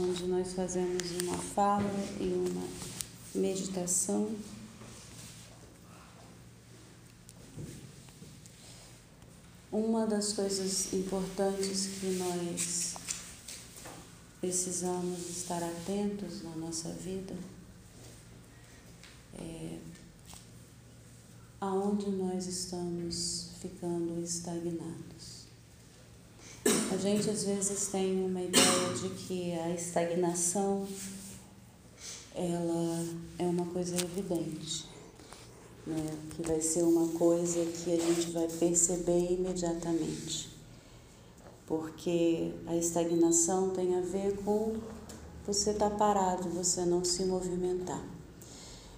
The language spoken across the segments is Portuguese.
onde nós fazemos uma fala e uma meditação. Uma das coisas importantes que nós precisamos estar atentos na nossa vida é aonde nós estamos ficando estagnados. A gente às vezes tem uma ideia de que a estagnação ela é uma coisa evidente, né? que vai ser uma coisa que a gente vai perceber imediatamente, porque a estagnação tem a ver com você estar tá parado, você não se movimentar.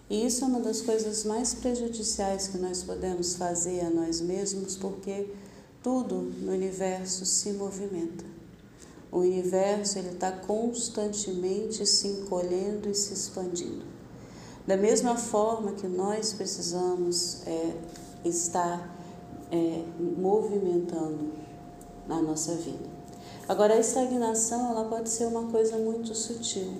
E isso é uma das coisas mais prejudiciais que nós podemos fazer a nós mesmos, porque tudo no universo se movimenta. O universo ele está constantemente se encolhendo e se expandindo. Da mesma forma que nós precisamos é, estar é, movimentando na nossa vida. Agora, a estagnação ela pode ser uma coisa muito sutil.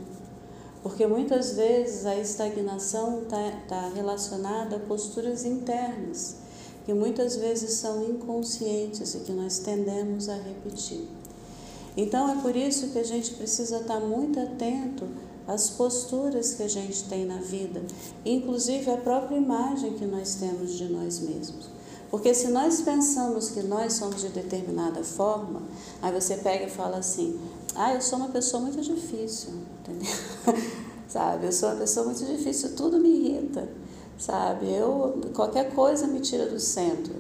Porque muitas vezes a estagnação está tá relacionada a posturas internas, que muitas vezes são inconscientes e que nós tendemos a repetir. Então é por isso que a gente precisa estar muito atento às posturas que a gente tem na vida, inclusive a própria imagem que nós temos de nós mesmos. Porque se nós pensamos que nós somos de determinada forma, aí você pega e fala assim: ah, eu sou uma pessoa muito difícil, entendeu? sabe? Eu sou uma pessoa muito difícil, tudo me irrita, sabe? Eu qualquer coisa me tira do centro,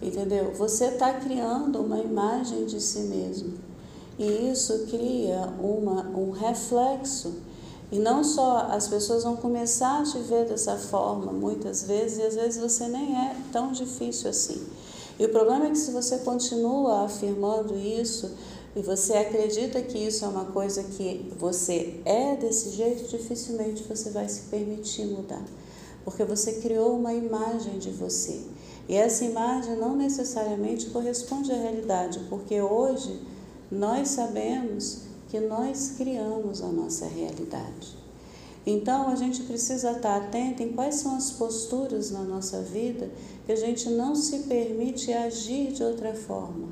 entendeu? Você está criando uma imagem de si mesmo e isso cria uma, um reflexo e não só as pessoas vão começar a te ver dessa forma muitas vezes e às vezes você nem é tão difícil assim. E o problema é que se você continua afirmando isso, e você acredita que isso é uma coisa que você é desse jeito, dificilmente você vai se permitir mudar. Porque você criou uma imagem de você. E essa imagem não necessariamente corresponde à realidade, porque hoje nós sabemos que nós criamos a nossa realidade. Então a gente precisa estar atento em quais são as posturas na nossa vida que a gente não se permite agir de outra forma.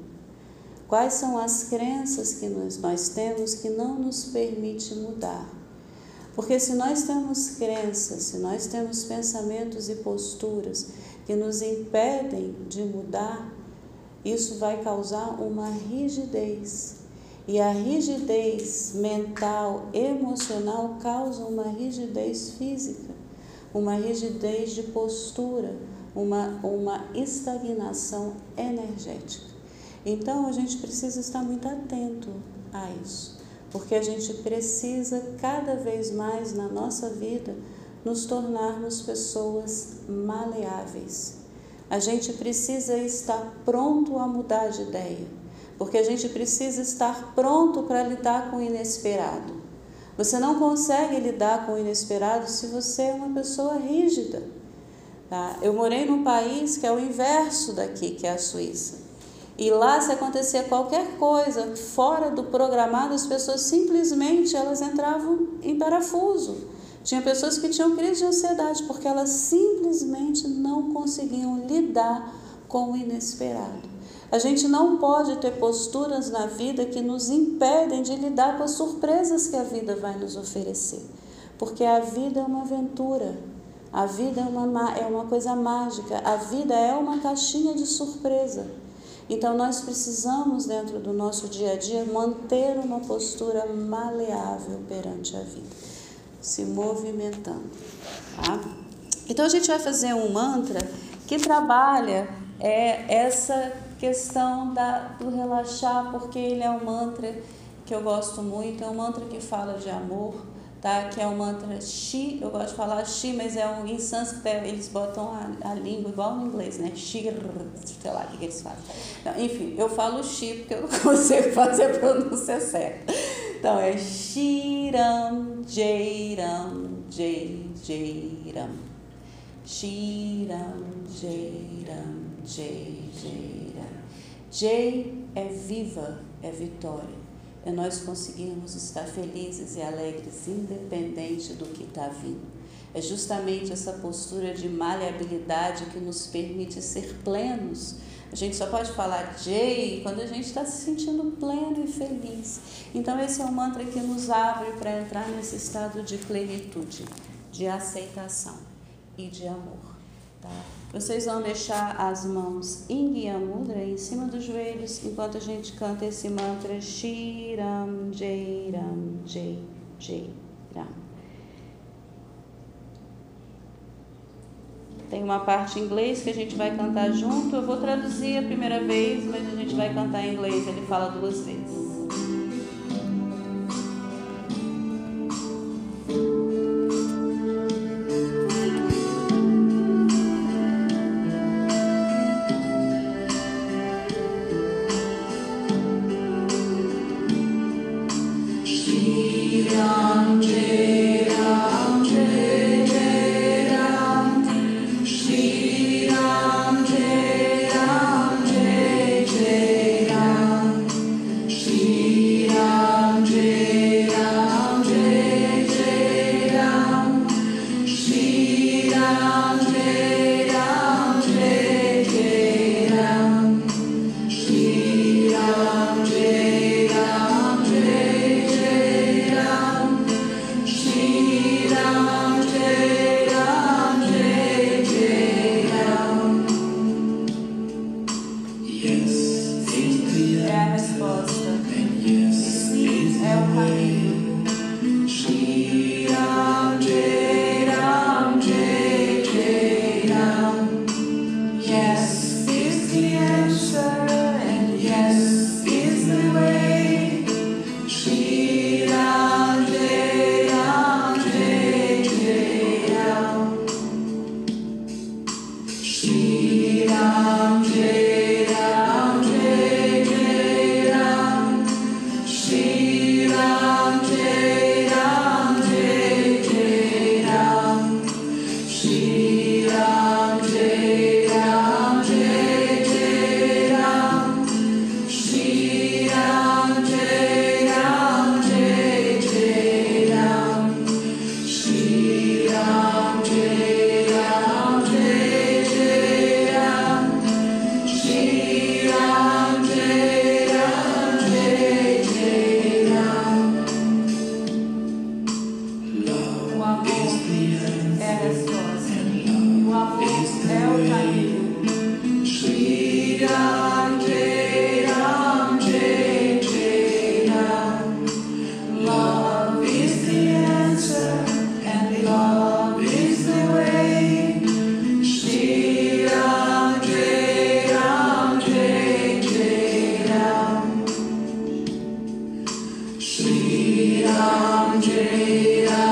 Quais são as crenças que nós, nós temos que não nos permite mudar? Porque se nós temos crenças, se nós temos pensamentos e posturas que nos impedem de mudar, isso vai causar uma rigidez. E a rigidez mental, emocional, causa uma rigidez física, uma rigidez de postura, uma, uma estagnação energética. Então a gente precisa estar muito atento a isso, porque a gente precisa cada vez mais na nossa vida nos tornarmos pessoas maleáveis. A gente precisa estar pronto a mudar de ideia, porque a gente precisa estar pronto para lidar com o inesperado. Você não consegue lidar com o inesperado se você é uma pessoa rígida. Tá? Eu morei num país que é o inverso daqui, que é a Suíça. E lá, se acontecia qualquer coisa fora do programado, as pessoas simplesmente elas entravam em parafuso. Tinha pessoas que tinham crise de ansiedade porque elas simplesmente não conseguiam lidar com o inesperado. A gente não pode ter posturas na vida que nos impedem de lidar com as surpresas que a vida vai nos oferecer. Porque a vida é uma aventura, a vida é uma, é uma coisa mágica, a vida é uma caixinha de surpresa. Então nós precisamos, dentro do nosso dia a dia, manter uma postura maleável perante a vida, se movimentando. Tá? Então a gente vai fazer um mantra que trabalha é, essa questão da, do relaxar, porque ele é um mantra que eu gosto muito, é um mantra que fala de amor tá? que é o mantra Shi, eu gosto de falar Shi, mas é um, em sânscrito é, eles botam a, a língua igual no inglês, né? Shir, sei lá o que, que eles fazem. Então, enfim, eu falo Shi porque eu não consigo fazer a pronúncia certa. Então é Shiram, Jairam, Jai, Jairam. Shiram, Jairam, Jai, Jairam. Jai é viva, é vitória. É nós conseguirmos estar felizes e alegres, independente do que está vindo. É justamente essa postura de maleabilidade que nos permite ser plenos. A gente só pode falar Jay quando a gente está se sentindo pleno e feliz. Então, esse é um mantra que nos abre para entrar nesse estado de plenitude, de aceitação e de amor. Tá? Vocês vão deixar as mãos em Guia Mudra em cima dos joelhos enquanto a gente canta esse mantra Shiram Jai Ram Jai Jai Ram. Tem uma parte em inglês que a gente vai cantar junto. Eu vou traduzir a primeira vez, mas a gente vai cantar em inglês. Ele fala duas vezes. Yes, yes. Yes. Shri Ram, Jai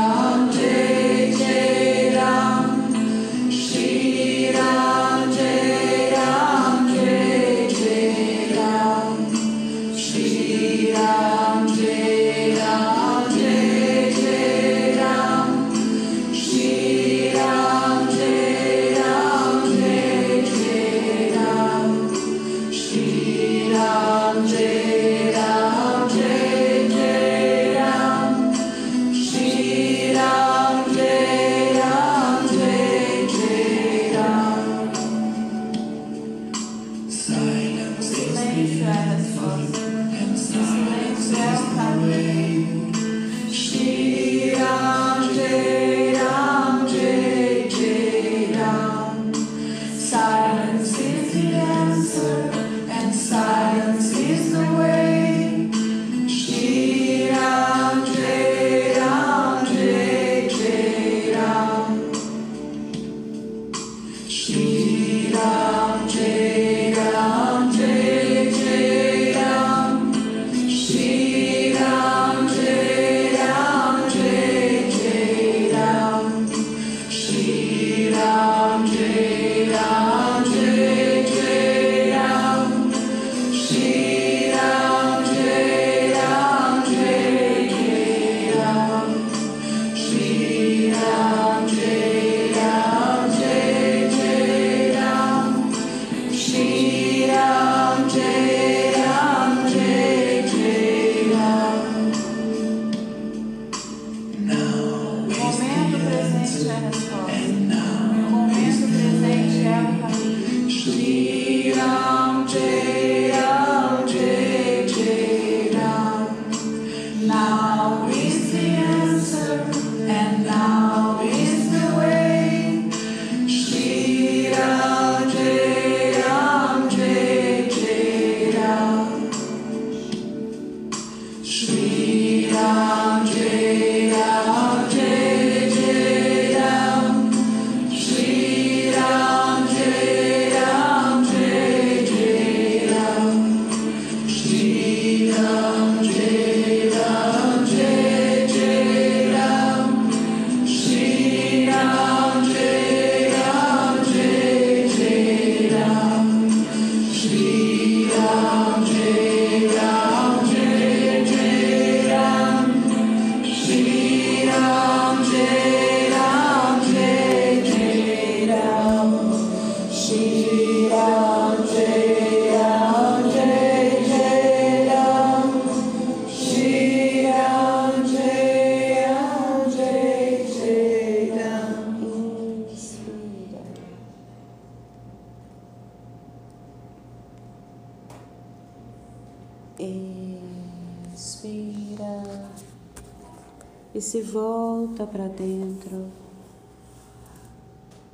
se volta para dentro,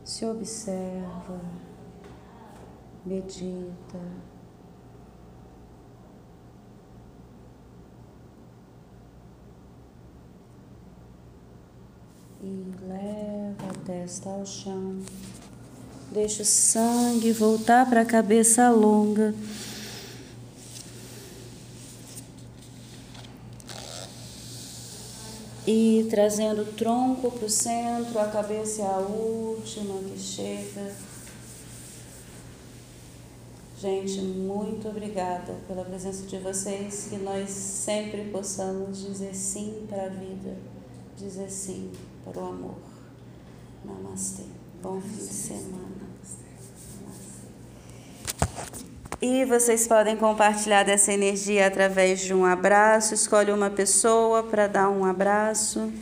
se observa, medita. E leva a testa ao chão. Deixa o sangue voltar para a cabeça longa. E trazendo o tronco para o centro, a cabeça é a última que chega. Gente, muito obrigada pela presença de vocês, que nós sempre possamos dizer sim para a vida, dizer sim para o amor. Namastê. Bom fim de semana. E vocês podem compartilhar dessa energia através de um abraço. Escolhe uma pessoa para dar um abraço.